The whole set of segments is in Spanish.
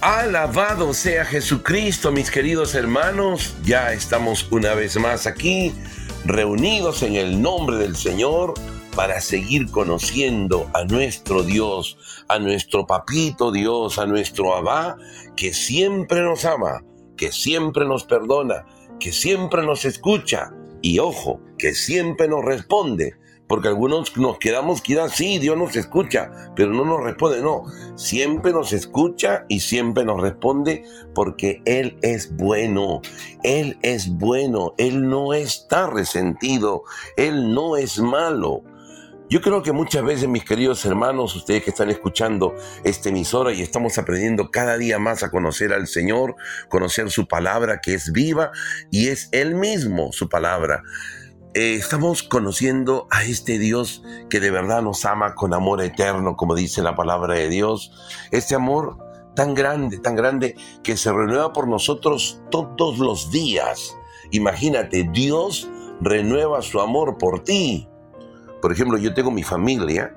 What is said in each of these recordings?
Alabado sea Jesucristo, mis queridos hermanos. Ya estamos una vez más aquí, reunidos en el nombre del Señor para seguir conociendo a nuestro Dios, a nuestro papito Dios, a nuestro Abba, que siempre nos ama, que siempre nos perdona, que siempre nos escucha y ojo, que siempre nos responde porque algunos nos quedamos quizás, sí, Dios nos escucha, pero no nos responde, no, siempre nos escucha y siempre nos responde porque Él es bueno, Él es bueno, Él no está resentido, Él no es malo. Yo creo que muchas veces, mis queridos hermanos, ustedes que están escuchando esta emisora y estamos aprendiendo cada día más a conocer al Señor, conocer su palabra que es viva y es Él mismo su palabra. Eh, estamos conociendo a este Dios que de verdad nos ama con amor eterno, como dice la palabra de Dios. Este amor tan grande, tan grande, que se renueva por nosotros todos los días. Imagínate, Dios renueva su amor por ti. Por ejemplo, yo tengo mi familia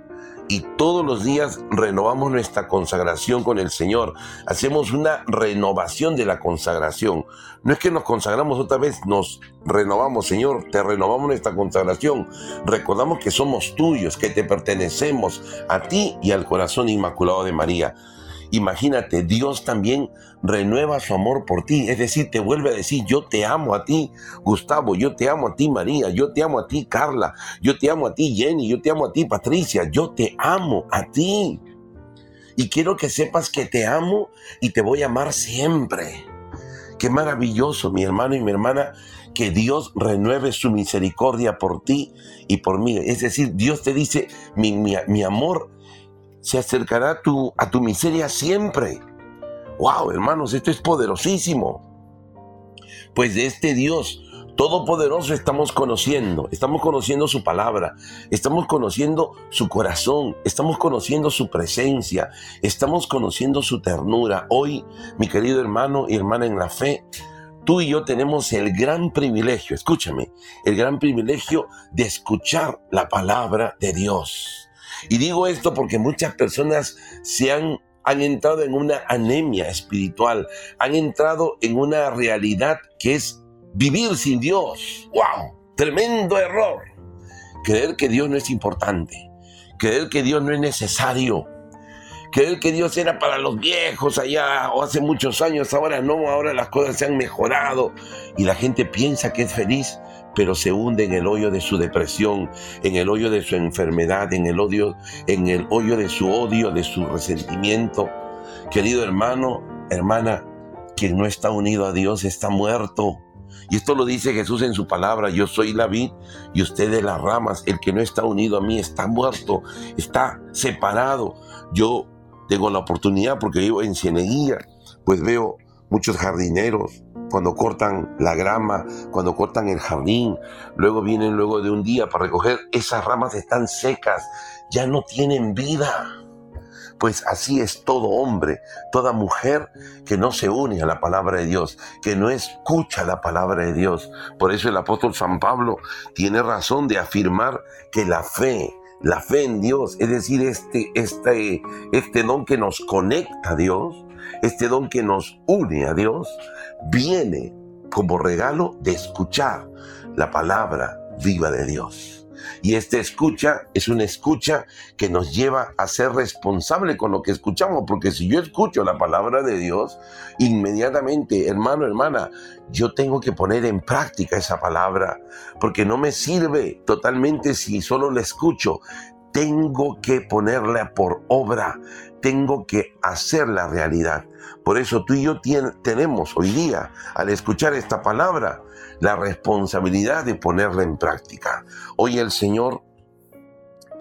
y todos los días renovamos nuestra consagración con el Señor. Hacemos una renovación de la consagración. No es que nos consagramos otra vez, nos renovamos, Señor, te renovamos nuestra consagración. Recordamos que somos tuyos, que te pertenecemos a ti y al corazón inmaculado de María. Imagínate, Dios también renueva su amor por ti, es decir, te vuelve a decir, yo te amo a ti, Gustavo, yo te amo a ti, María, yo te amo a ti, Carla, yo te amo a ti, Jenny, yo te amo a ti, Patricia, yo te amo a ti. Y quiero que sepas que te amo y te voy a amar siempre. Qué maravilloso, mi hermano y mi hermana, que Dios renueve su misericordia por ti y por mí. Es decir, Dios te dice, mi, mi amor se acercará a tu, a tu miseria siempre. ¡Wow, hermanos! Esto es poderosísimo. Pues de este Dios Todopoderoso estamos conociendo, estamos conociendo su palabra, estamos conociendo su corazón, estamos conociendo su presencia, estamos conociendo su ternura. Hoy, mi querido hermano y hermana en la fe, tú y yo tenemos el gran privilegio, escúchame, el gran privilegio de escuchar la palabra de Dios. Y digo esto porque muchas personas se han, han entrado en una anemia espiritual, han entrado en una realidad que es vivir sin Dios. ¡Wow! Tremendo error. Creer que Dios no es importante, creer que Dios no es necesario, creer que Dios era para los viejos allá o hace muchos años, ahora no, ahora las cosas se han mejorado y la gente piensa que es feliz pero se hunde en el hoyo de su depresión, en el hoyo de su enfermedad, en el odio, en el hoyo de su odio, de su resentimiento. Querido hermano, hermana, quien no está unido a Dios está muerto. Y esto lo dice Jesús en su palabra, yo soy la vid y ustedes las ramas, el que no está unido a mí está muerto, está separado. Yo tengo la oportunidad porque vivo en Cieneguía, pues veo muchos jardineros, cuando cortan la grama, cuando cortan el jardín, luego vienen luego de un día para recoger, esas ramas están secas, ya no tienen vida. Pues así es todo hombre, toda mujer que no se une a la palabra de Dios, que no escucha la palabra de Dios. Por eso el apóstol San Pablo tiene razón de afirmar que la fe, la fe en Dios, es decir, este, este, este don que nos conecta a Dios, este don que nos une a Dios, viene como regalo de escuchar la palabra viva de Dios. Y esta escucha es una escucha que nos lleva a ser responsable con lo que escuchamos, porque si yo escucho la palabra de Dios, inmediatamente, hermano, hermana, yo tengo que poner en práctica esa palabra, porque no me sirve totalmente si solo la escucho. Tengo que ponerla por obra, tengo que hacer la realidad. Por eso tú y yo tenemos hoy día, al escuchar esta palabra, la responsabilidad de ponerla en práctica. Hoy el Señor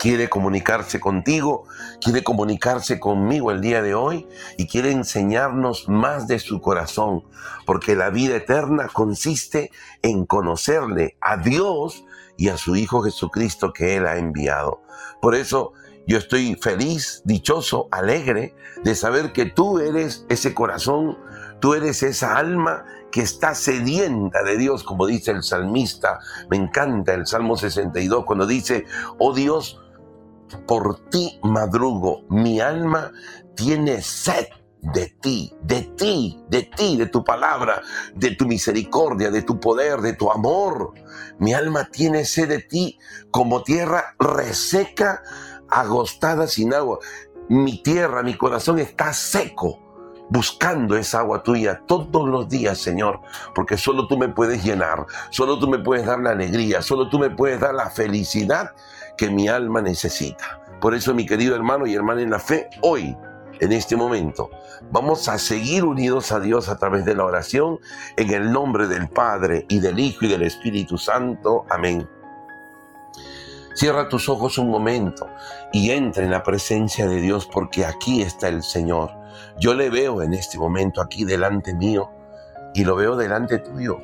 quiere comunicarse contigo, quiere comunicarse conmigo el día de hoy y quiere enseñarnos más de su corazón, porque la vida eterna consiste en conocerle a Dios y a su Hijo Jesucristo que Él ha enviado. Por eso yo estoy feliz, dichoso, alegre de saber que tú eres ese corazón, tú eres esa alma que está sedienta de Dios, como dice el salmista. Me encanta el Salmo 62 cuando dice, oh Dios, por ti madrugo, mi alma tiene sed de ti, de ti, de ti, de tu palabra, de tu misericordia, de tu poder, de tu amor. Mi alma tiene sed de ti como tierra reseca, agostada sin agua. Mi tierra, mi corazón está seco buscando esa agua tuya todos los días, Señor, porque solo tú me puedes llenar, solo tú me puedes dar la alegría, solo tú me puedes dar la felicidad que mi alma necesita. Por eso, mi querido hermano y hermana en la fe, hoy en este momento. Vamos a seguir unidos a Dios a través de la oración en el nombre del Padre y del Hijo y del Espíritu Santo. Amén. Cierra tus ojos un momento y entra en la presencia de Dios porque aquí está el Señor. Yo le veo en este momento aquí delante mío y lo veo delante tuyo.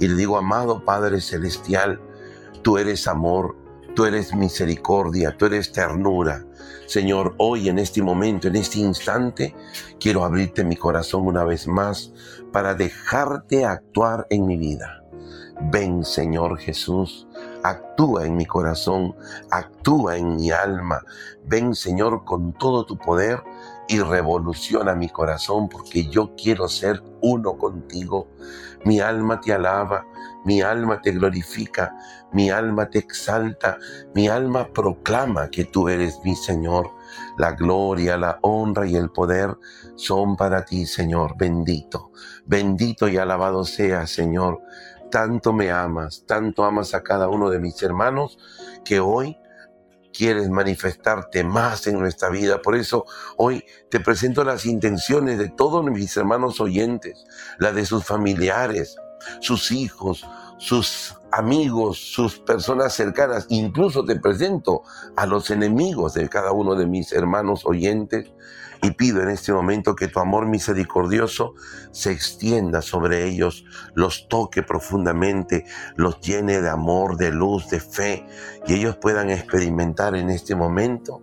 Y le digo, amado Padre Celestial, tú eres amor, tú eres misericordia, tú eres ternura. Señor, hoy en este momento, en este instante, quiero abrirte mi corazón una vez más para dejarte actuar en mi vida. Ven, Señor Jesús, actúa en mi corazón, actúa en mi alma. Ven, Señor, con todo tu poder y revoluciona mi corazón porque yo quiero ser uno contigo. Mi alma te alaba, mi alma te glorifica, mi alma te exalta, mi alma proclama que tú eres mi Señor. La gloria, la honra y el poder son para ti, Señor. Bendito, bendito y alabado sea, Señor. Tanto me amas, tanto amas a cada uno de mis hermanos que hoy quieres manifestarte más en nuestra vida. Por eso hoy te presento las intenciones de todos mis hermanos oyentes, la de sus familiares, sus hijos, sus amigos, sus personas cercanas. Incluso te presento a los enemigos de cada uno de mis hermanos oyentes y pido en este momento que tu amor misericordioso se extienda sobre ellos, los toque profundamente, los llene de amor, de luz, de fe, y ellos puedan experimentar en este momento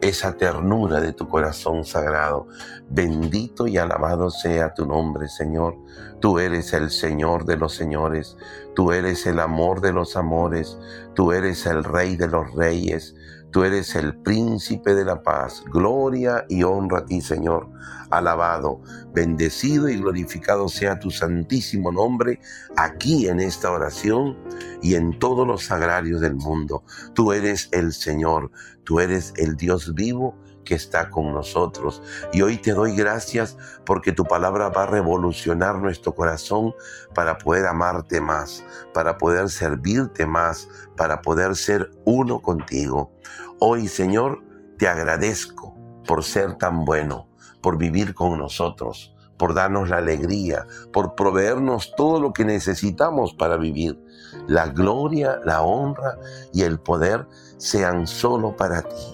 esa ternura de tu corazón sagrado. Bendito y alabado sea tu nombre, Señor. Tú eres el Señor de los señores, tú eres el amor de los amores, tú eres el Rey de los reyes, Tú eres el príncipe de la paz. Gloria y honra a ti, Señor. Alabado, bendecido y glorificado sea tu santísimo nombre aquí en esta oración y en todos los sagrarios del mundo. Tú eres el Señor, tú eres el Dios vivo que está con nosotros. Y hoy te doy gracias porque tu palabra va a revolucionar nuestro corazón para poder amarte más, para poder servirte más, para poder ser uno contigo. Hoy, Señor, te agradezco por ser tan bueno, por vivir con nosotros, por darnos la alegría, por proveernos todo lo que necesitamos para vivir. La gloria, la honra y el poder sean solo para ti.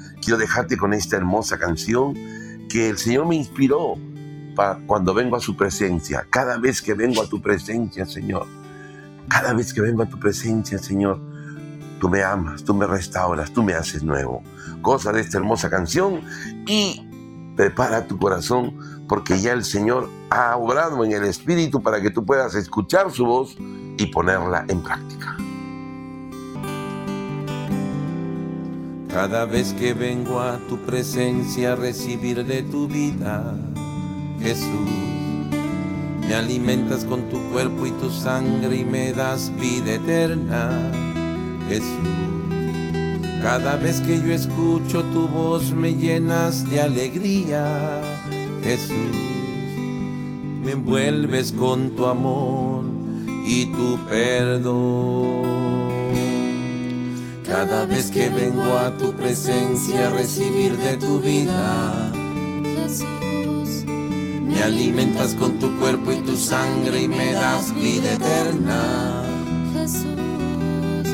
Quiero dejarte con esta hermosa canción que el Señor me inspiró para cuando vengo a su presencia. Cada vez que vengo a tu presencia, Señor. Cada vez que vengo a tu presencia, Señor. Tú me amas, tú me restauras, tú me haces nuevo. Cosa de esta hermosa canción y prepara tu corazón porque ya el Señor ha obrado en el Espíritu para que tú puedas escuchar su voz y ponerla en práctica. Cada vez que vengo a tu presencia a recibir de tu vida, Jesús, me alimentas con tu cuerpo y tu sangre y me das vida eterna, Jesús. Cada vez que yo escucho tu voz me llenas de alegría Jesús, me envuelves con tu amor y tu perdón. Cada vez que vengo a tu presencia a recibir de tu vida, Jesús, me alimentas con tu cuerpo y tu sangre y me das vida eterna. Jesús,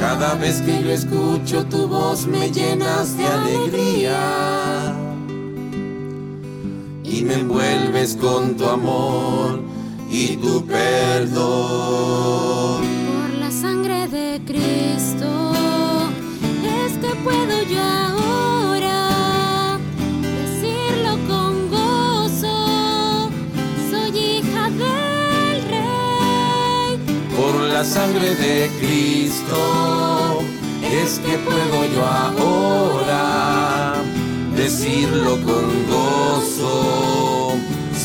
cada vez que yo escucho tu voz me llenas de alegría y me envuelves con tu amor y tu perdón. Por la sangre de Cristo es que puedo yo ahora decirlo con gozo. Soy hija del Rey. Por la sangre de Cristo es que puedo yo ahora decirlo con gozo.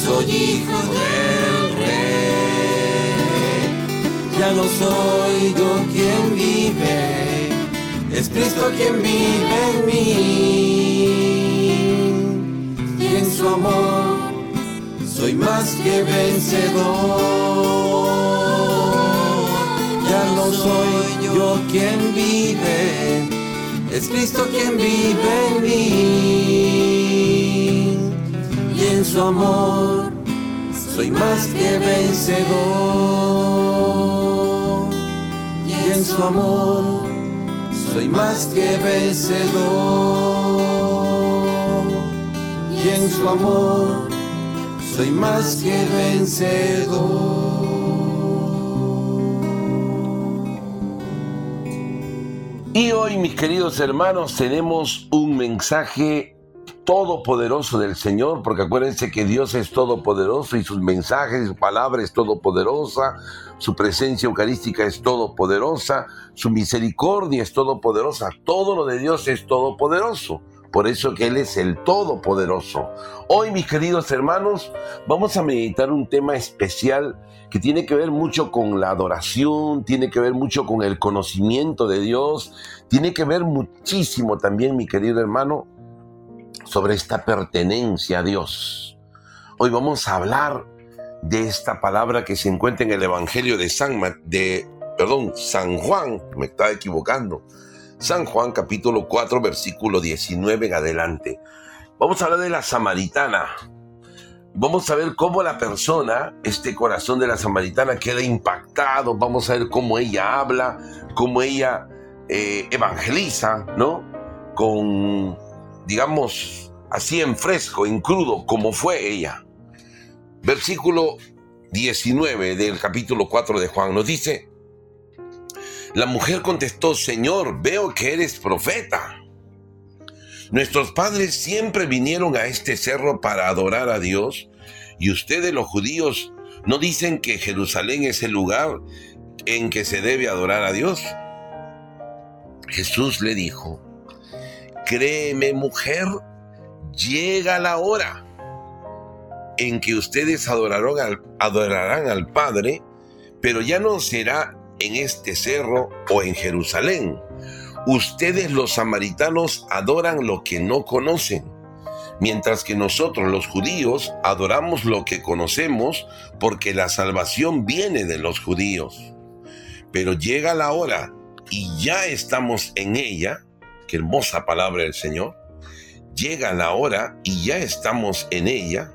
Soy hijo del Rey. Ya no soy yo quien vive, Cristo quien vive en mí. Y en su amor soy más que vencedor. Ya no soy yo quien vive, es Cristo quien vive en mí. Y en su amor soy más que vencedor. Y en su amor soy más que vencedor. Y en su amor soy más que vencedor. Y hoy, mis queridos hermanos, tenemos un mensaje todopoderoso del Señor, porque acuérdense que Dios es todopoderoso y sus mensajes, su palabra es todopoderosa, su presencia eucarística es todopoderosa, su misericordia es todopoderosa, todo lo de Dios es todopoderoso. Por eso que Él es el Todopoderoso. Hoy, mis queridos hermanos, vamos a meditar un tema especial que tiene que ver mucho con la adoración, tiene que ver mucho con el conocimiento de Dios, tiene que ver muchísimo también, mi querido hermano, sobre esta pertenencia a Dios. Hoy vamos a hablar de esta palabra que se encuentra en el Evangelio de San, de, perdón, San Juan, me estaba equivocando. San Juan capítulo 4 versículo 19 en adelante. Vamos a hablar de la samaritana. Vamos a ver cómo la persona, este corazón de la samaritana queda impactado. Vamos a ver cómo ella habla, cómo ella eh, evangeliza, ¿no? Con, digamos, así en fresco, en crudo, como fue ella. Versículo 19 del capítulo 4 de Juan nos dice, la mujer contestó, Señor, veo que eres profeta. Nuestros padres siempre vinieron a este cerro para adorar a Dios, y ustedes los judíos no dicen que Jerusalén es el lugar en que se debe adorar a Dios. Jesús le dijo, créeme mujer, llega la hora en que ustedes adorarán al, adorarán al Padre, pero ya no será en este cerro o en Jerusalén. Ustedes los samaritanos adoran lo que no conocen, mientras que nosotros los judíos adoramos lo que conocemos porque la salvación viene de los judíos. Pero llega la hora y ya estamos en ella, hermosa palabra del Señor, llega la hora y ya estamos en ella,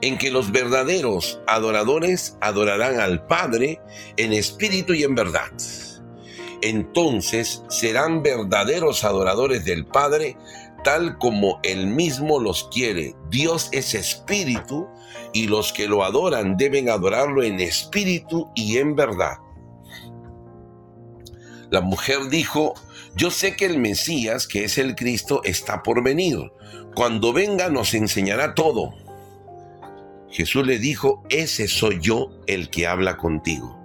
en que los verdaderos adoradores adorarán al Padre en espíritu y en verdad. Entonces serán verdaderos adoradores del Padre tal como Él mismo los quiere. Dios es espíritu y los que lo adoran deben adorarlo en espíritu y en verdad. La mujer dijo, yo sé que el Mesías, que es el Cristo, está por venir. Cuando venga nos enseñará todo. Jesús le dijo, ese soy yo el que habla contigo.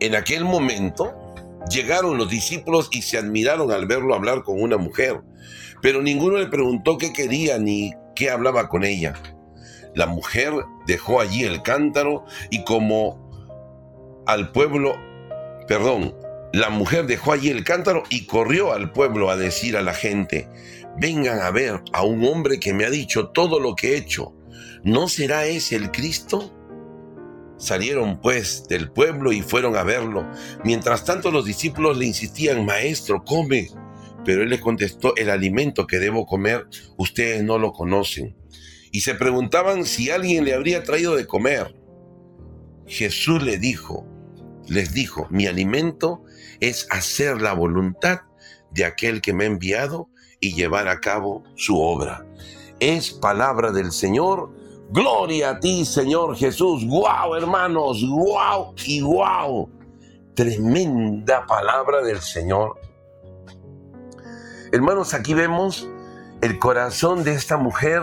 En aquel momento llegaron los discípulos y se admiraron al verlo hablar con una mujer, pero ninguno le preguntó qué quería ni qué hablaba con ella. La mujer dejó allí el cántaro y como al pueblo, perdón, la mujer dejó allí el cántaro y corrió al pueblo a decir a la gente, vengan a ver a un hombre que me ha dicho todo lo que he hecho. ¿No será ese el Cristo? Salieron pues del pueblo y fueron a verlo. Mientras tanto los discípulos le insistían, Maestro, come. Pero él les contestó, el alimento que debo comer, ustedes no lo conocen. Y se preguntaban si alguien le habría traído de comer. Jesús le dijo, les dijo, mi alimento es hacer la voluntad de aquel que me ha enviado y llevar a cabo su obra. Es palabra del Señor. Gloria a ti, Señor Jesús. ¡Guau, hermanos! ¡Guau y guau! Tremenda palabra del Señor. Hermanos, aquí vemos el corazón de esta mujer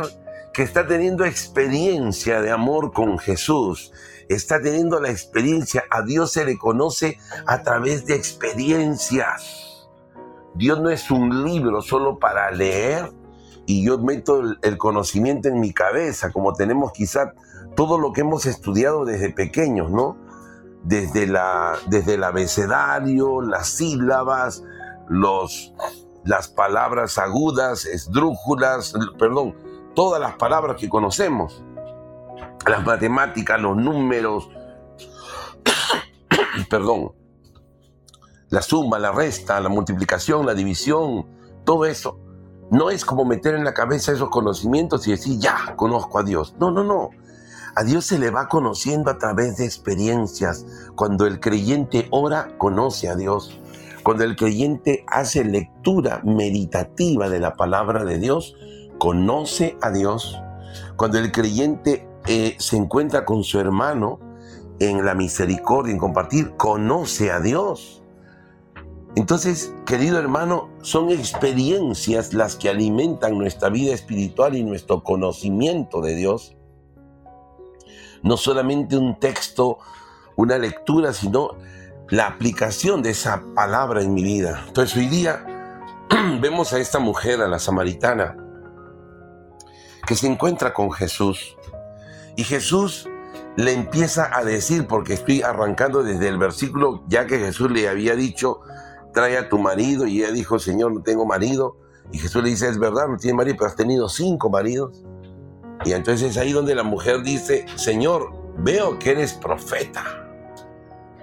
que está teniendo experiencia de amor con Jesús, está teniendo la experiencia, a Dios se le conoce a través de experiencias. Dios no es un libro solo para leer y yo meto el, conocimiento en mi cabeza, como tenemos quizá todo lo que hemos estudiado desde pequeños, ¿no? Desde, la, desde el abecedario, las sílabas, los, las palabras agudas, esdrújulas, perdón, todas las palabras que conocemos. Las matemáticas, los números, perdón, la suma, la resta, la multiplicación, la división, todo eso. No es como meter en la cabeza esos conocimientos y decir, ya, conozco a Dios. No, no, no. A Dios se le va conociendo a través de experiencias. Cuando el creyente ora, conoce a Dios. Cuando el creyente hace lectura meditativa de la palabra de Dios, conoce a Dios, cuando el creyente eh, se encuentra con su hermano en la misericordia, en compartir, conoce a Dios. Entonces, querido hermano, son experiencias las que alimentan nuestra vida espiritual y nuestro conocimiento de Dios. No solamente un texto, una lectura, sino la aplicación de esa palabra en mi vida. Entonces hoy día vemos a esta mujer, a la samaritana, que se encuentra con Jesús. Y Jesús le empieza a decir, porque estoy arrancando desde el versículo, ya que Jesús le había dicho, trae a tu marido, y ella dijo, Señor, no tengo marido. Y Jesús le dice, es verdad, no tiene marido, pero has tenido cinco maridos. Y entonces es ahí donde la mujer dice, Señor, veo que eres profeta.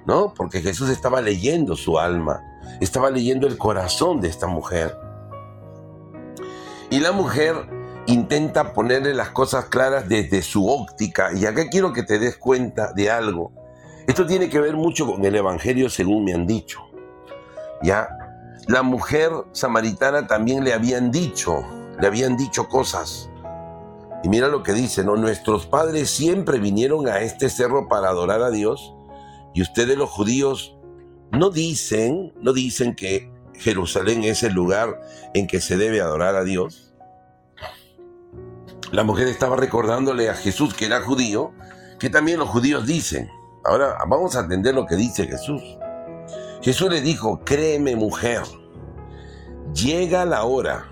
¿No? Porque Jesús estaba leyendo su alma, estaba leyendo el corazón de esta mujer. Y la mujer intenta ponerle las cosas claras desde su óptica. Y acá quiero que te des cuenta de algo. Esto tiene que ver mucho con el Evangelio según me han dicho. ¿Ya? La mujer samaritana también le habían dicho, le habían dicho cosas. Y mira lo que dice. Nuestros padres siempre vinieron a este cerro para adorar a Dios. Y ustedes los judíos no dicen, no dicen que Jerusalén es el lugar en que se debe adorar a Dios. La mujer estaba recordándole a Jesús que era judío, que también los judíos dicen. Ahora vamos a atender lo que dice Jesús. Jesús le dijo, créeme mujer, llega la hora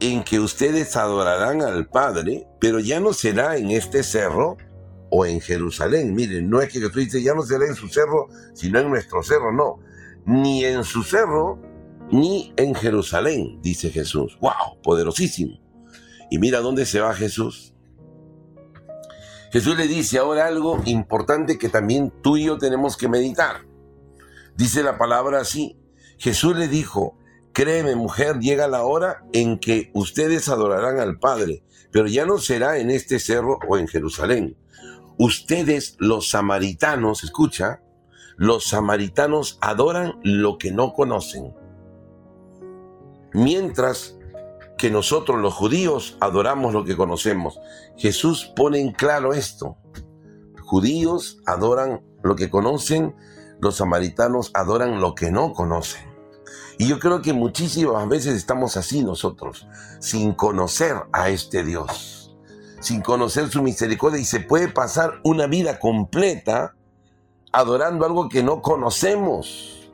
en que ustedes adorarán al Padre, pero ya no será en este cerro o en Jerusalén. Miren, no es que Jesús dice, ya no será en su cerro, sino en nuestro cerro, no. Ni en su cerro, ni en Jerusalén, dice Jesús. ¡Wow! Poderosísimo. Y mira dónde se va Jesús. Jesús le dice ahora algo importante que también tú y yo tenemos que meditar. Dice la palabra así. Jesús le dijo, créeme mujer, llega la hora en que ustedes adorarán al Padre, pero ya no será en este cerro o en Jerusalén. Ustedes los samaritanos, escucha, los samaritanos adoran lo que no conocen. Mientras que nosotros los judíos adoramos lo que conocemos. Jesús pone en claro esto. Judíos adoran lo que conocen, los samaritanos adoran lo que no conocen. Y yo creo que muchísimas veces estamos así nosotros, sin conocer a este Dios, sin conocer su misericordia y se puede pasar una vida completa adorando algo que no conocemos.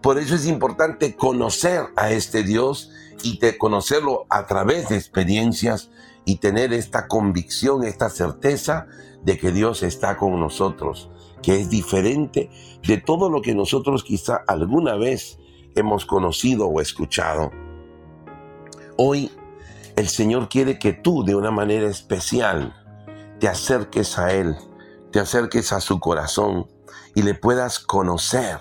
Por eso es importante conocer a este Dios y conocerlo a través de experiencias y tener esta convicción, esta certeza de que Dios está con nosotros, que es diferente de todo lo que nosotros quizá alguna vez hemos conocido o escuchado. Hoy el Señor quiere que tú de una manera especial te acerques a Él, te acerques a su corazón y le puedas conocer.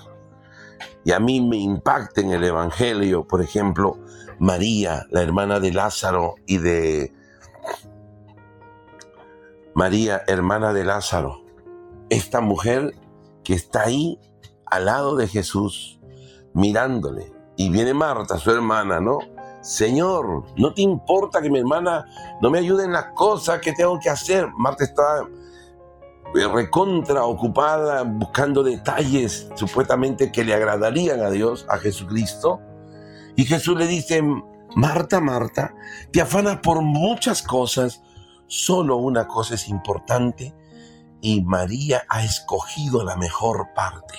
Y a mí me impacta en el Evangelio, por ejemplo, María, la hermana de Lázaro y de María, hermana de Lázaro. Esta mujer que está ahí al lado de Jesús, mirándole. Y viene Marta, su hermana, ¿no? Señor, ¿no te importa que mi hermana no me ayude en las cosas que tengo que hacer? Marta está eh, recontra ocupada buscando detalles supuestamente que le agradarían a Dios, a Jesucristo. Y Jesús le dice, Marta, Marta, te afanas por muchas cosas, solo una cosa es importante y María ha escogido la mejor parte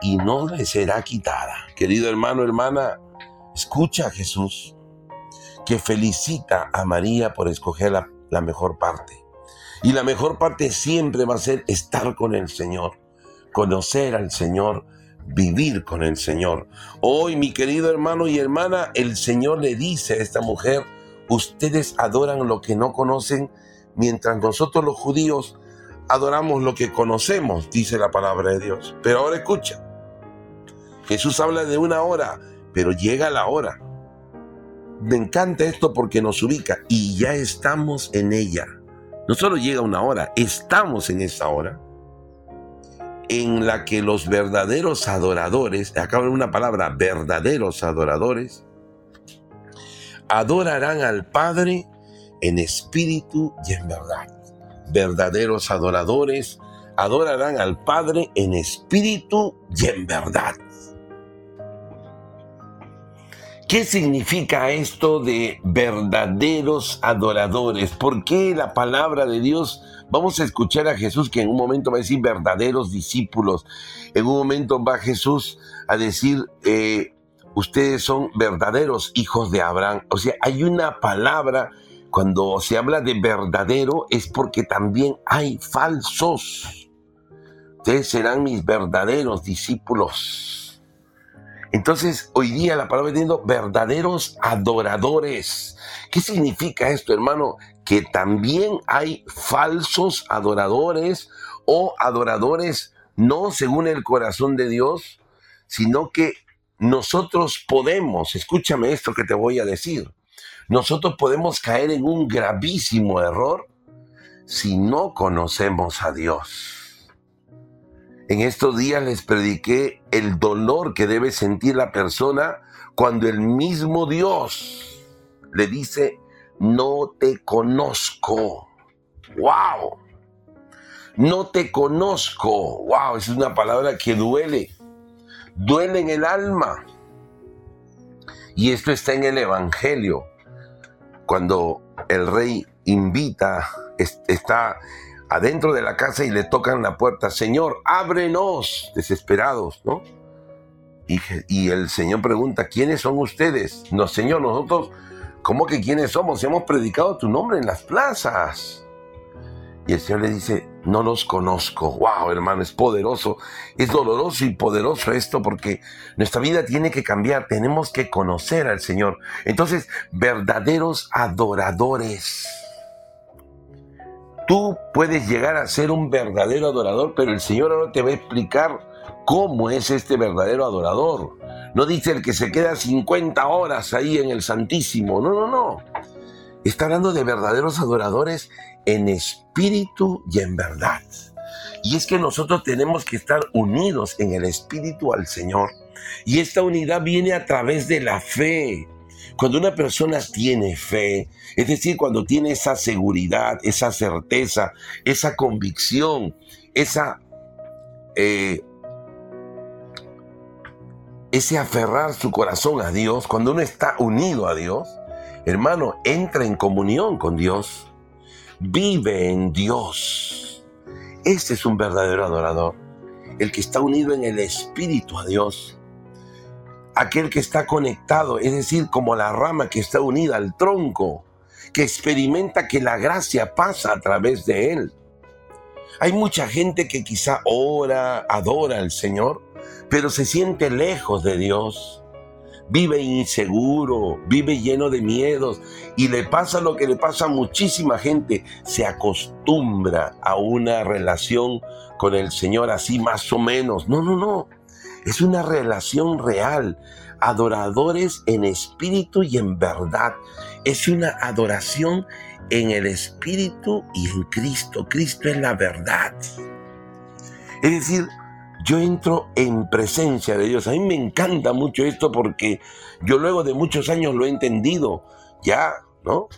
y no le será quitada. Querido hermano, hermana, Escucha a Jesús, que felicita a María por escoger la, la mejor parte. Y la mejor parte siempre va a ser estar con el Señor, conocer al Señor, vivir con el Señor. Hoy, mi querido hermano y hermana, el Señor le dice a esta mujer, ustedes adoran lo que no conocen, mientras nosotros los judíos adoramos lo que conocemos, dice la palabra de Dios. Pero ahora escucha, Jesús habla de una hora pero llega la hora. Me encanta esto porque nos ubica y ya estamos en ella. No solo llega una hora, estamos en esa hora en la que los verdaderos adoradores, acabo de una palabra, verdaderos adoradores, adorarán al Padre en espíritu y en verdad. Verdaderos adoradores adorarán al Padre en espíritu y en verdad. ¿Qué significa esto de verdaderos adoradores? ¿Por qué la palabra de Dios? Vamos a escuchar a Jesús que en un momento va a decir verdaderos discípulos. En un momento va Jesús a decir, eh, ustedes son verdaderos hijos de Abraham. O sea, hay una palabra, cuando se habla de verdadero, es porque también hay falsos. Ustedes serán mis verdaderos discípulos. Entonces, hoy día la palabra teniendo verdaderos adoradores. ¿Qué significa esto, hermano? Que también hay falsos adoradores o adoradores no según el corazón de Dios, sino que nosotros podemos, escúchame esto que te voy a decir, nosotros podemos caer en un gravísimo error si no conocemos a Dios. En estos días les prediqué el dolor que debe sentir la persona cuando el mismo Dios le dice, no te conozco. ¡Wow! No te conozco. ¡Wow! Es una palabra que duele. Duele en el alma. Y esto está en el Evangelio. Cuando el rey invita, está adentro de la casa y le tocan la puerta, Señor, ábrenos, desesperados, ¿no? Y, y, el Señor pregunta, ¿quiénes son ustedes? No, Señor, nosotros, ¿cómo que quiénes somos? Hemos predicado tu nombre en las plazas. Y el Señor le dice, no los conozco. Wow, hermano, es poderoso. Es doloroso y poderoso esto porque nuestra vida tiene que cambiar. Tenemos que conocer al Señor. Entonces, verdaderos adoradores Tú puedes llegar a ser un verdadero adorador, pero el Señor ahora te va a explicar cómo es este verdadero adorador. No dice el que se queda 50 horas ahí en el Santísimo. No, no, no. Está hablando de verdaderos adoradores en espíritu y en verdad. Y es que nosotros tenemos que estar unidos en el espíritu al Señor. Y esta unidad viene a través de la fe. Cuando una persona tiene fe, es decir, cuando tiene esa seguridad, esa certeza, esa convicción, esa... Eh, ese aferrar su corazón a Dios, cuando uno está unido a Dios, hermano, entra en comunión con Dios, vive en Dios. Ese es un verdadero adorador, el que está unido en el Espíritu a Dios aquel que está conectado, es decir, como la rama que está unida al tronco, que experimenta que la gracia pasa a través de él. Hay mucha gente que quizá ora, adora al Señor, pero se siente lejos de Dios. Vive inseguro, vive lleno de miedos y le pasa lo que le pasa a muchísima gente. Se acostumbra a una relación con el Señor así más o menos. No, no, no. Es una relación real. Adoradores en espíritu y en verdad. Es una adoración en el espíritu y en Cristo. Cristo es la verdad. Es decir, yo entro en presencia de Dios. A mí me encanta mucho esto porque yo luego de muchos años lo he entendido. Ya, ¿no?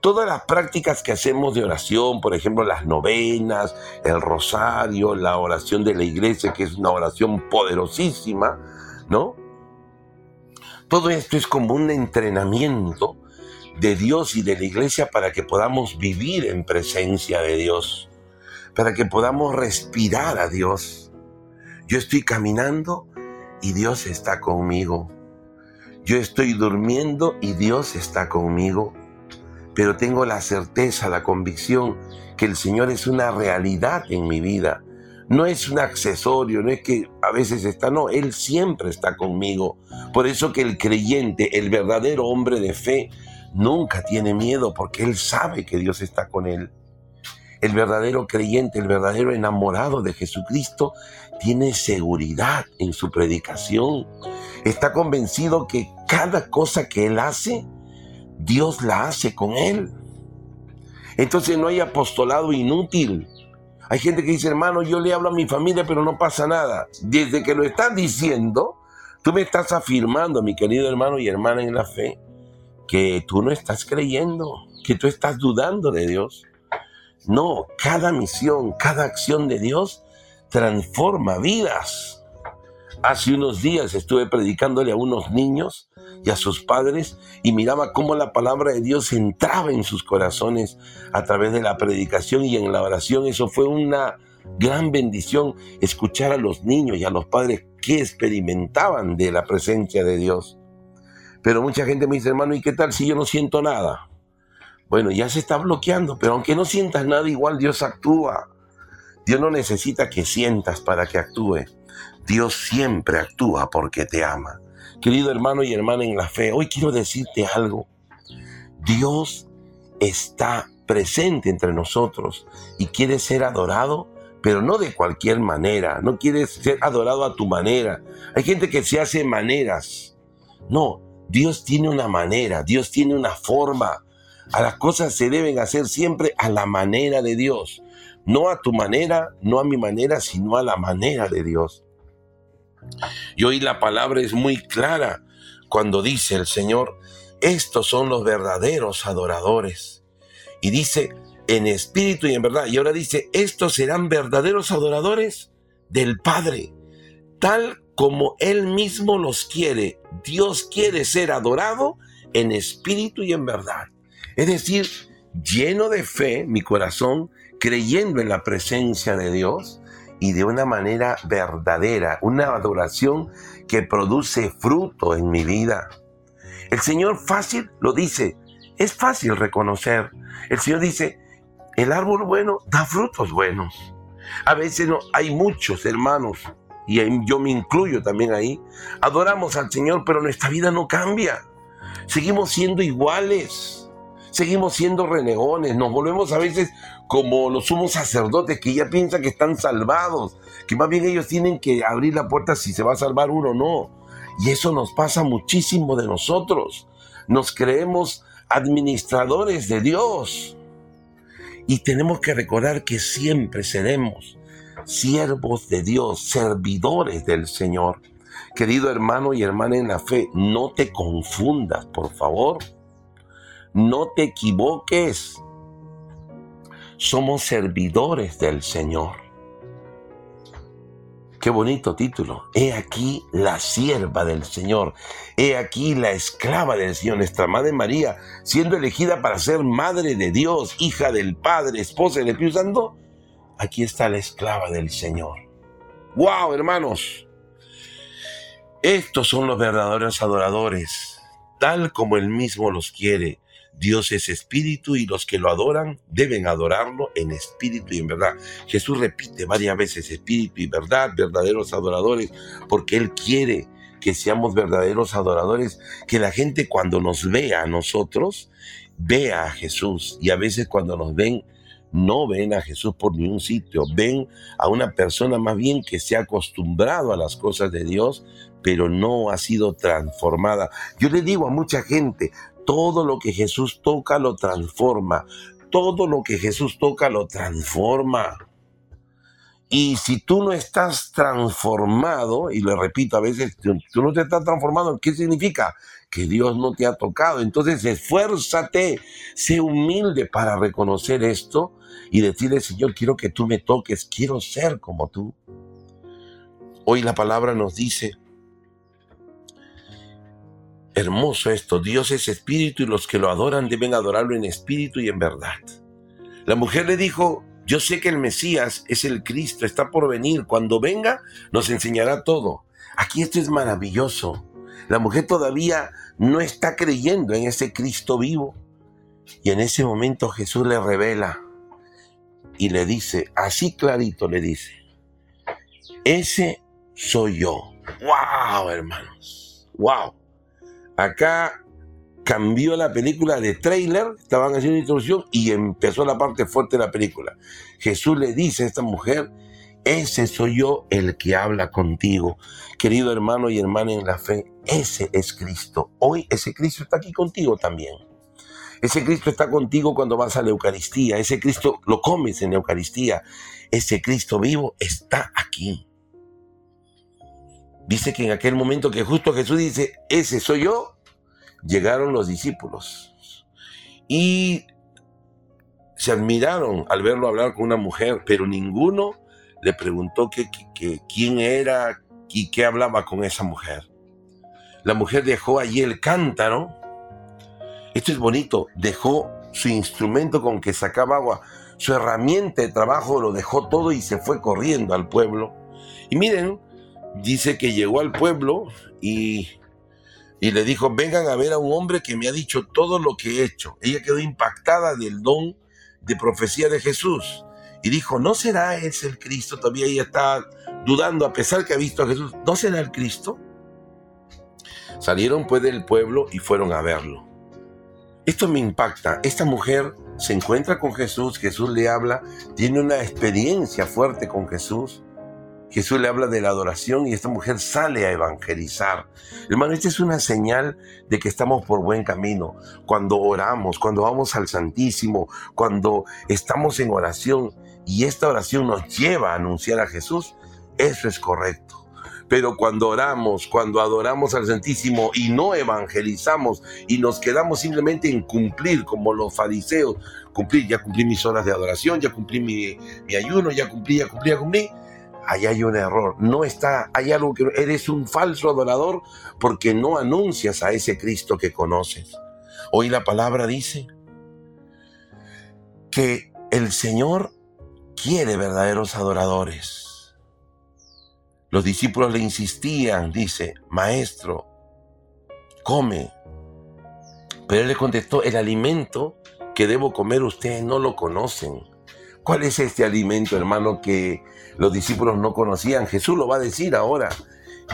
Todas las prácticas que hacemos de oración, por ejemplo, las novenas, el rosario, la oración de la iglesia, que es una oración poderosísima, ¿no? Todo esto es como un entrenamiento de Dios y de la iglesia para que podamos vivir en presencia de Dios, para que podamos respirar a Dios yo estoy caminando y Dios está conmigo. Yo estoy durmiendo y Dios está conmigo. Pero tengo la certeza, la convicción que el Señor es una realidad en mi vida. No es un accesorio, no es que a veces está, no, Él siempre está conmigo. Por eso que el creyente, el verdadero hombre de fe, nunca tiene miedo porque Él sabe que Dios está con Él. El verdadero creyente, el verdadero enamorado de Jesucristo, tiene seguridad en su predicación. Está convencido que cada cosa que él hace, Dios la hace con él. Entonces no hay apostolado inútil. Hay gente que dice, hermano, yo le hablo a mi familia, pero no pasa nada. Desde que lo estás diciendo, tú me estás afirmando, mi querido hermano y hermana en la fe, que tú no estás creyendo, que tú estás dudando de Dios. No, cada misión, cada acción de Dios transforma vidas. Hace unos días estuve predicándole a unos niños y a sus padres y miraba cómo la palabra de Dios entraba en sus corazones a través de la predicación y en la oración. Eso fue una gran bendición escuchar a los niños y a los padres que experimentaban de la presencia de Dios. Pero mucha gente me dice, hermano, ¿y qué tal si yo no siento nada? Bueno, ya se está bloqueando, pero aunque no sientas nada, igual Dios actúa. Dios no necesita que sientas para que actúe. Dios siempre actúa porque te ama. Querido hermano y hermana en la fe, hoy quiero decirte algo. Dios está presente entre nosotros y quiere ser adorado, pero no de cualquier manera. No quiere ser adorado a tu manera. Hay gente que se hace maneras. No, Dios tiene una manera, Dios tiene una forma. A las cosas se deben hacer siempre a la manera de Dios. No a tu manera, no a mi manera, sino a la manera de Dios. Y hoy la palabra es muy clara cuando dice el Señor, estos son los verdaderos adoradores. Y dice, en espíritu y en verdad. Y ahora dice, estos serán verdaderos adoradores del Padre, tal como Él mismo los quiere. Dios quiere ser adorado en espíritu y en verdad. Es decir, lleno de fe, mi corazón, creyendo en la presencia de Dios y de una manera verdadera, una adoración que produce fruto en mi vida. El Señor fácil lo dice, es fácil reconocer. El Señor dice, el árbol bueno da frutos buenos. A veces no, hay muchos hermanos, y yo me incluyo también ahí, adoramos al Señor, pero nuestra vida no cambia. Seguimos siendo iguales seguimos siendo renegones, nos volvemos a veces como los sumos sacerdotes que ya piensan que están salvados, que más bien ellos tienen que abrir la puerta si se va a salvar uno o no. Y eso nos pasa muchísimo de nosotros. Nos creemos administradores de Dios. Y tenemos que recordar que siempre seremos siervos de Dios, servidores del Señor. Querido hermano y hermana en la fe, no te confundas, por favor. No te equivoques. Somos servidores del Señor. Qué bonito título. He aquí la sierva del Señor. He aquí la esclava del Señor, nuestra Madre María, siendo elegida para ser Madre de Dios, hija del Padre, esposa del Espíritu Santo. Aquí está la esclava del Señor. ¡Wow, hermanos! Estos son los verdaderos adoradores, tal como Él mismo los quiere Dios es espíritu y los que lo adoran deben adorarlo en espíritu y en verdad. Jesús repite varias veces espíritu y verdad, verdaderos adoradores, porque Él quiere que seamos verdaderos adoradores, que la gente cuando nos vea a nosotros, vea a Jesús. Y a veces cuando nos ven, no ven a Jesús por ningún sitio, ven a una persona más bien que se ha acostumbrado a las cosas de Dios, pero no ha sido transformada. Yo le digo a mucha gente, todo lo que Jesús toca lo transforma. Todo lo que Jesús toca lo transforma. Y si tú no estás transformado, y lo repito a veces, tú no te estás transformado, ¿qué significa? Que Dios no te ha tocado. Entonces esfuérzate, sé humilde para reconocer esto y decirle, Señor, quiero que tú me toques, quiero ser como tú. Hoy la palabra nos dice, Hermoso esto, Dios es espíritu y los que lo adoran deben adorarlo en espíritu y en verdad. La mujer le dijo, yo sé que el Mesías es el Cristo, está por venir, cuando venga nos enseñará todo. Aquí esto es maravilloso. La mujer todavía no está creyendo en ese Cristo vivo. Y en ese momento Jesús le revela y le dice, así clarito le dice, ese soy yo. ¡Wow, hermanos! ¡Wow! Acá cambió la película de trailer, estaban haciendo introducción y empezó la parte fuerte de la película. Jesús le dice a esta mujer, ese soy yo el que habla contigo. Querido hermano y hermana en la fe, ese es Cristo. Hoy ese Cristo está aquí contigo también. Ese Cristo está contigo cuando vas a la Eucaristía. Ese Cristo lo comes en la Eucaristía. Ese Cristo vivo está aquí. Dice que en aquel momento que justo Jesús dice, ese soy yo, llegaron los discípulos y se admiraron al verlo hablar con una mujer, pero ninguno le preguntó que, quién era y qué hablaba con esa mujer. La mujer dejó allí el cántaro. Esto es bonito. Dejó su instrumento con que sacaba agua, su herramienta de trabajo, lo dejó todo y se fue corriendo al pueblo. Y miren, dice que llegó al pueblo y, y le dijo, vengan a ver a un hombre que me ha dicho todo lo que he hecho. Ella quedó impactada del don de profecía de Jesús y dijo, ¿no será ese el Cristo? Todavía ella está dudando a pesar que ha visto a Jesús. ¿No será el Cristo? Salieron pues del pueblo y fueron a verlo. Esto me impacta. Esta mujer se encuentra con Jesús, Jesús le habla, tiene una experiencia fuerte con Jesús Jesús le habla de la adoración y esta mujer sale a evangelizar. Hermano, esta es una señal de que estamos por buen camino. Cuando oramos, cuando vamos al Santísimo, cuando estamos en oración y esta oración nos lleva a anunciar a Jesús, eso es correcto. Pero cuando oramos, cuando adoramos al Santísimo y no evangelizamos y nos quedamos simplemente en cumplir como los fariseos, cumplir, ya cumplí mis horas de adoración, ya cumplí mi, mi ayuno, ya cumplí, ya cumplí, ya cumplí, ahí hay un error. No está, hay algo que eres un falso adorador porque no anuncias a ese Cristo que conoces. Hoy la palabra dice que el Señor quiere verdaderos adoradores. Los discípulos le insistían, dice, maestro, come. Pero él le contestó, el alimento que debo comer ustedes no lo conocen. ¿Cuál es este alimento, hermano, que los discípulos no conocían? Jesús lo va a decir ahora.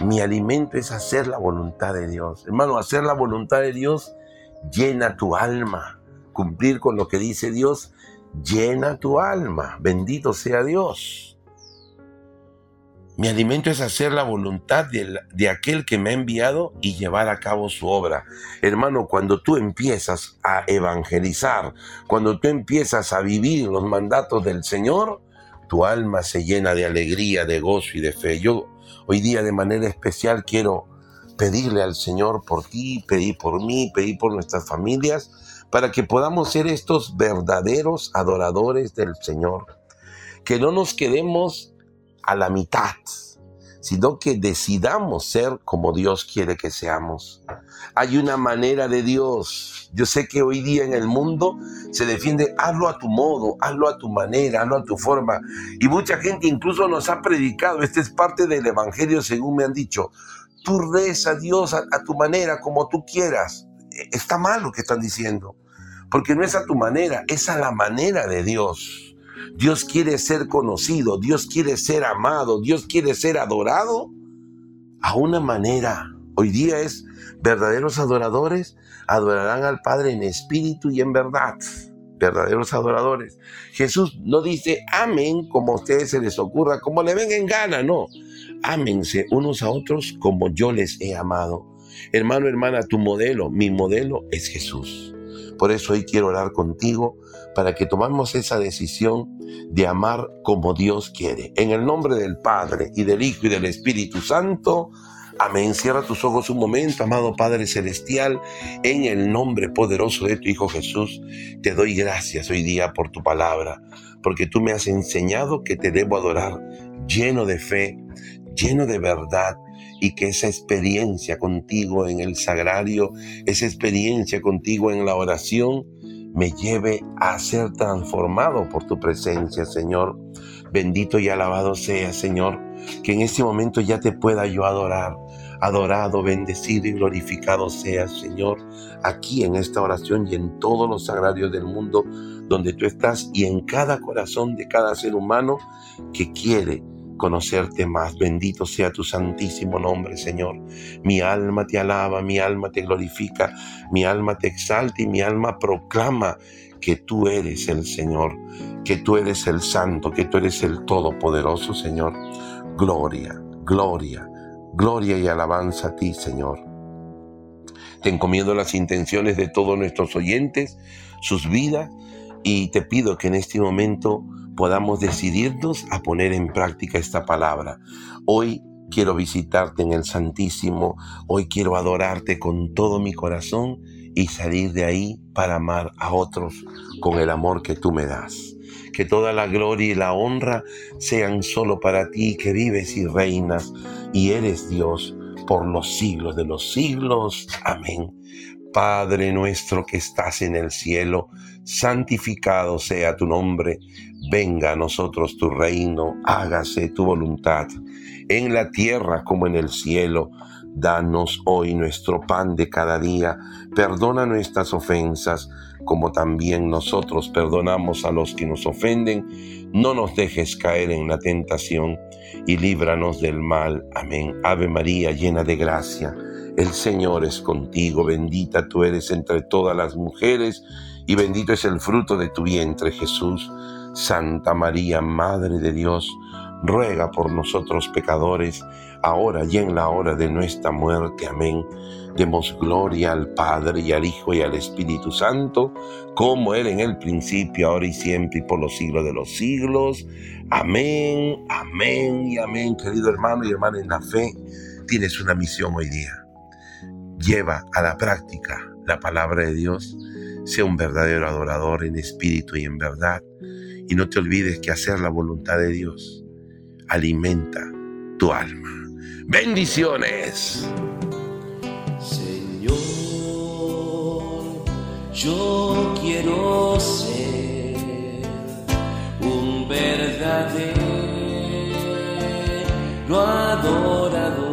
Mi alimento es hacer la voluntad de Dios. Hermano, hacer la voluntad de Dios llena tu alma. Cumplir con lo que dice Dios llena tu alma. Bendito sea Dios. Mi alimento es hacer la voluntad de, aquel que me ha enviado y llevar a cabo su obra. Hermano, cuando tú empiezas a evangelizar, cuando tú empiezas a vivir los mandatos del Señor, tu alma se llena de alegría, de gozo y de fe. Yo hoy día de manera especial quiero pedirle al Señor por ti, pedir por mí, pedir por nuestras familias, para que podamos ser estos verdaderos adoradores del Señor. Que no nos quedemos a la mitad, sino que decidamos ser como Dios quiere que seamos. Hay una manera de Dios. Yo sé que hoy día en el mundo se defiende, hazlo a tu modo, hazlo a tu manera, hazlo a tu forma. Y mucha gente incluso nos ha predicado, esta es parte del Evangelio según me han dicho, tú reza a Dios a, a tu manera, como tú quieras. E, está mal lo que están diciendo. porque no es a tu manera, es a la manera de Dios. Dios quiere ser conocido, Dios quiere ser amado, Dios quiere ser adorado a una manera. Hoy día es verdaderos adoradores adorarán al Padre en espíritu y en verdad. Verdaderos adoradores. Jesús no dice amén como a ustedes se les ocurra, como le ven en gana, no. Ámense unos a otros como yo les he amado. Hermano, hermana, tu modelo, mi modelo es Jesús. Por eso hoy quiero orar contigo para que tomemos esa decisión de amar como Dios quiere. En el nombre del Padre y del Hijo y del Espíritu Santo. Amén. Cierra tus ojos un momento, amado Padre Celestial, en el nombre poderoso de tu Hijo Jesús. Te doy gracias hoy día por tu palabra, porque tú me has enseñado que te debo adorar lleno de fe, lleno de verdad, y que esa experiencia contigo en el sagrario, esa experiencia contigo en la oración, me lleve a ser transformado por tu presencia, Señor. Bendito y alabado sea, Señor, que en este momento ya te pueda yo adorar. Adorado, bendecido y glorificado sea, Señor, aquí en esta oración y en todos los sagrarios del mundo donde tú estás y en cada corazón de cada ser humano que quiere conocerte más. Bendito sea tu santísimo nombre, Señor. Mi alma te alaba, mi alma te glorifica, mi alma te exalta y mi alma proclama que tú eres el Señor, que tú eres el Santo, que tú eres el Todopoderoso, Señor. Gloria, gloria, gloria y alabanza a ti, Señor. Te encomiendo las intenciones de todos nuestros oyentes, sus vidas, y te pido que en este momento podamos decidirnos a poner en práctica esta palabra. Hoy quiero visitarte en el Santísimo, hoy quiero adorarte con todo mi corazón y salir de ahí para amar a otros con el amor que tú me das. Que toda la gloria y la honra sean solo para ti que vives y reinas y eres Dios por los siglos de los siglos. Amén. Padre nuestro que estás en el cielo, santificado sea tu nombre, venga a nosotros tu reino, hágase tu voluntad, en la tierra como en el cielo. Danos hoy nuestro pan de cada día, perdona nuestras ofensas, como también nosotros perdonamos a los que nos ofenden. No nos dejes caer en la tentación y líbranos del mal. Amén. Ave María, llena de gracia. El Señor es contigo, bendita tú eres entre todas las mujeres y bendito es el fruto de tu vientre Jesús. Santa María, Madre de Dios, ruega por nosotros pecadores, ahora y en la hora de nuestra muerte. Amén. Demos gloria al Padre y al Hijo y al Espíritu Santo, como era en el principio, ahora y siempre y por los siglos de los siglos. Amén, amén y amén. Querido hermano y hermana en la fe, tienes una misión hoy día. Lleva a la práctica la palabra de Dios. Sea un verdadero adorador en espíritu y en verdad. Y no te olvides que hacer la voluntad de Dios alimenta tu alma. Bendiciones. Señor, yo quiero ser un verdadero adorador.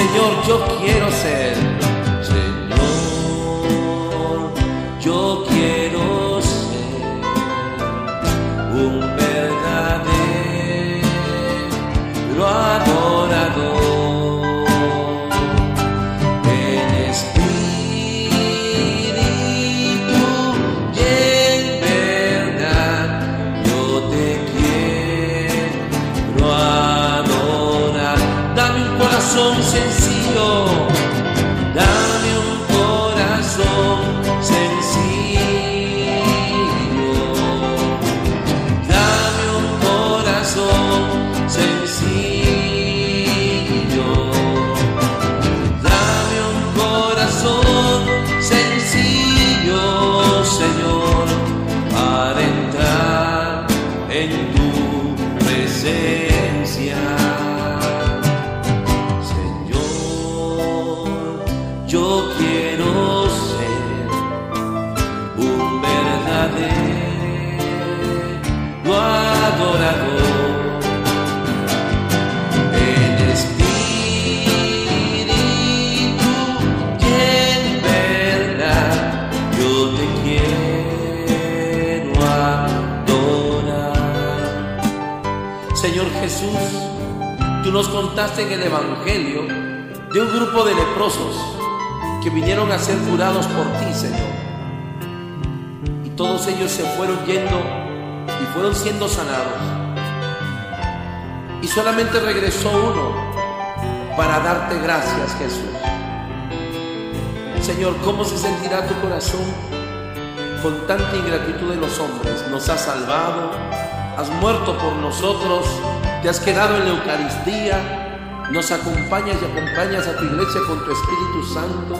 Señor, yo quiero ser. Tú nos contaste en el Evangelio de un grupo de leprosos que vinieron a ser curados por ti, Señor. Y todos ellos se fueron yendo y fueron siendo sanados. Y solamente regresó uno para darte gracias, Jesús. Señor, ¿cómo se sentirá tu corazón con tanta ingratitud de los hombres? Nos has salvado, has muerto por nosotros, te has quedado en la Eucaristía, nos acompañas y acompañas a tu iglesia con tu Espíritu Santo.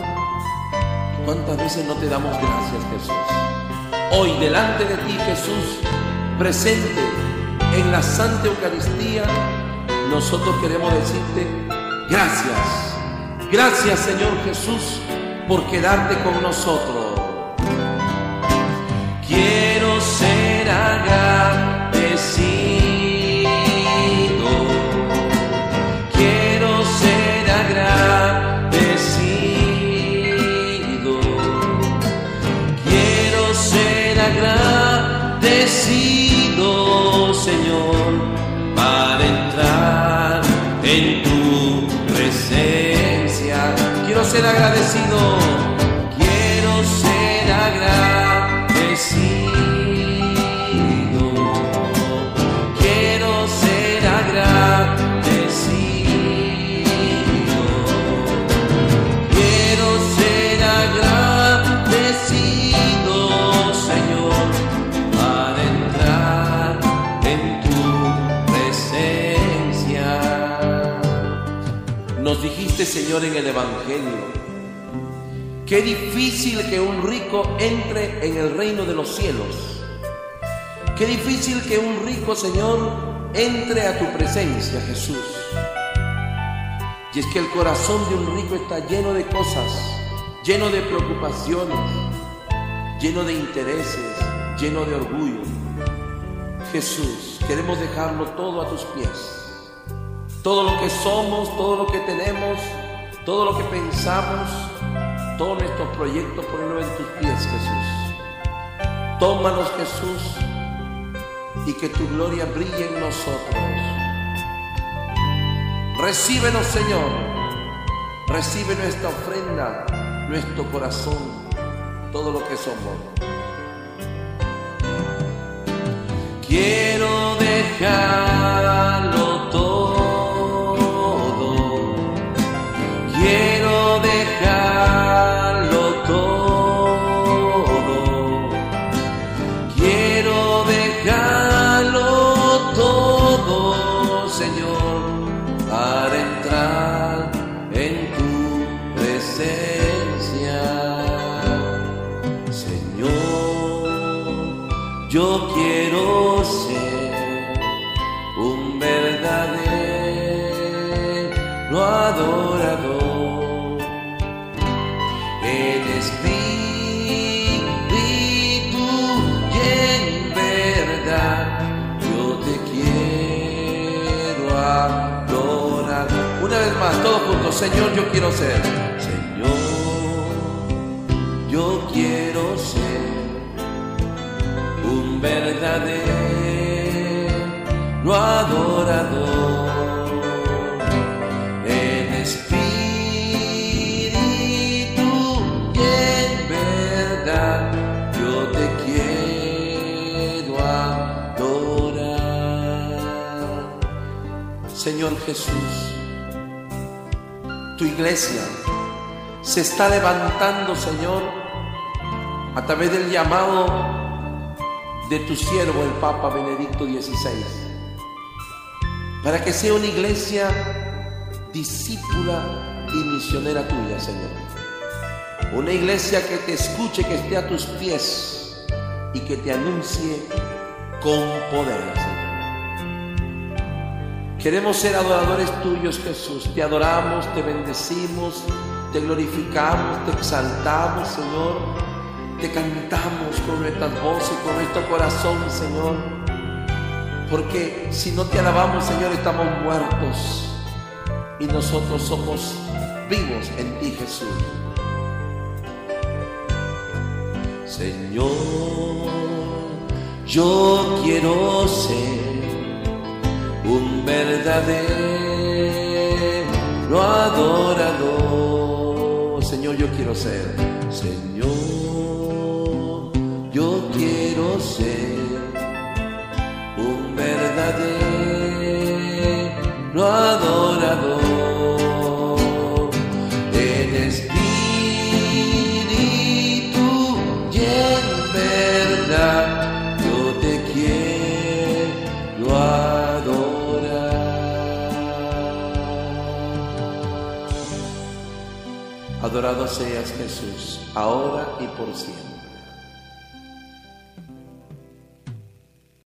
¿Cuántas veces no te damos gracias, Jesús? Hoy delante de ti, Jesús, presente en la Santa Eucaristía, nosotros queremos decirte gracias. Gracias, Señor Jesús, por quedarte con nosotros. Quiero ser agradecido. Quiero ser agradecido. Quiero ser agradecido. Quiero ser agradecido, Señor, para entrar en tu presencia. Nos dijiste, Señor, en el Evangelio, qué difícil que un rico entre en el reino de los cielos. Qué difícil que un rico, Señor, entre a tu presencia, Jesús. Y es que el corazón de un rico está lleno de cosas, lleno de preocupaciones, lleno de intereses, lleno de orgullo. Jesús, queremos dejarlo todo a tus pies. Todo lo que somos, todo lo que tenemos, todo lo que pensamos, todos nuestros proyectos, ponerlo en tus pies, Jesús. Tómanos, Jesús, y que tu gloria brille en nosotros. Recíbenos, Señor. Recibe nuestra ofrenda, nuestro corazón, todo lo que somos. Quiero dejarlo Señor, yo quiero ser. Señor, yo quiero ser un verdadero adorador. En espíritu y en verdad yo te quiero adorar. Señor Jesús, iglesia se está levantando, Señor, a través del llamado de tu siervo, el Papa Benedicto XVI, para que sea una iglesia discípula y misionera tuya, Señor. Una iglesia que te escuche, que esté a tus pies y que te anuncie con poder. Queremos ser adoradores tuyos, Jesús. Te adoramos, te bendecimos, te glorificamos, te exaltamos, Señor. Te cantamos con nuestras voces, con nuestro corazón, Señor. Porque si no te alabamos, Señor, estamos muertos. Y nosotros somos vivos en ti, Jesús. Señor, yo quiero ser verdadero adorador. Señor, yo quiero ser. Señor, yo quiero ser un verdadero adorador. Adorado seas Jesús, ahora y por siempre.